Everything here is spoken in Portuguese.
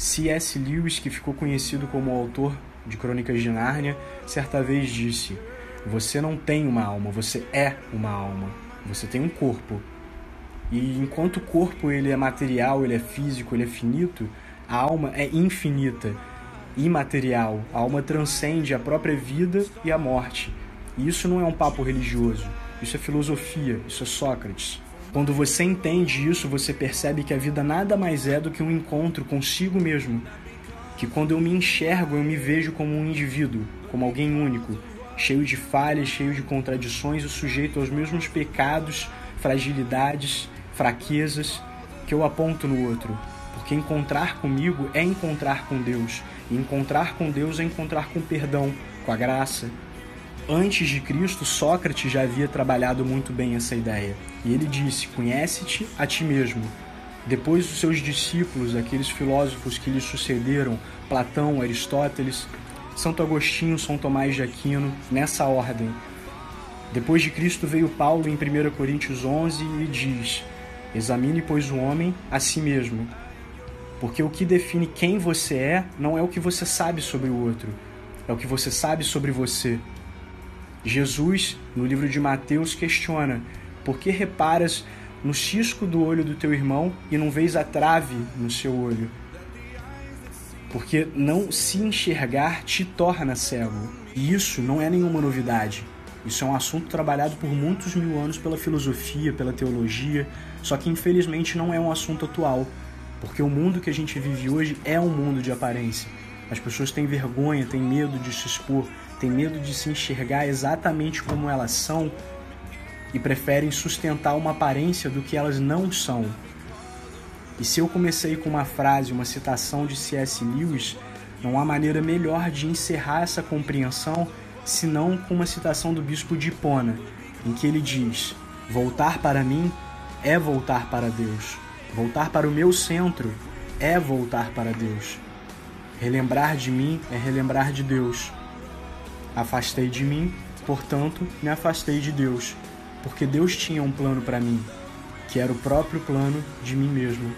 C.S. Lewis, que ficou conhecido como autor de Crônicas de Nárnia, certa vez disse: Você não tem uma alma, você é uma alma. Você tem um corpo. E enquanto o corpo ele é material, ele é físico, ele é finito, a alma é infinita, imaterial. A alma transcende a própria vida e a morte. E isso não é um papo religioso, isso é filosofia, isso é Sócrates. Quando você entende isso, você percebe que a vida nada mais é do que um encontro consigo mesmo. Que quando eu me enxergo, eu me vejo como um indivíduo, como alguém único, cheio de falhas, cheio de contradições e sujeito aos mesmos pecados, fragilidades, fraquezas que eu aponto no outro. Porque encontrar comigo é encontrar com Deus, e encontrar com Deus é encontrar com perdão, com a graça, Antes de Cristo, Sócrates já havia trabalhado muito bem essa ideia. E ele disse: Conhece-te a ti mesmo. Depois, os seus discípulos, aqueles filósofos que lhe sucederam, Platão, Aristóteles, Santo Agostinho, São Tomás de Aquino, nessa ordem. Depois de Cristo veio Paulo em 1 Coríntios 11 e diz: Examine, pois, o homem a si mesmo. Porque o que define quem você é não é o que você sabe sobre o outro, é o que você sabe sobre você. Jesus, no livro de Mateus, questiona: por que reparas no cisco do olho do teu irmão e não vês a trave no seu olho? Porque não se enxergar te torna cego. E isso não é nenhuma novidade. Isso é um assunto trabalhado por muitos mil anos pela filosofia, pela teologia, só que infelizmente não é um assunto atual, porque o mundo que a gente vive hoje é um mundo de aparência. As pessoas têm vergonha, têm medo de se expor, têm medo de se enxergar exatamente como elas são e preferem sustentar uma aparência do que elas não são. E se eu comecei com uma frase, uma citação de C.S. Lewis, não há maneira melhor de encerrar essa compreensão senão com uma citação do bispo de Hipona, em que ele diz: Voltar para mim é voltar para Deus. Voltar para o meu centro é voltar para Deus. Relembrar de mim é relembrar de Deus. Afastei de mim, portanto, me afastei de Deus, porque Deus tinha um plano para mim, que era o próprio plano de mim mesmo.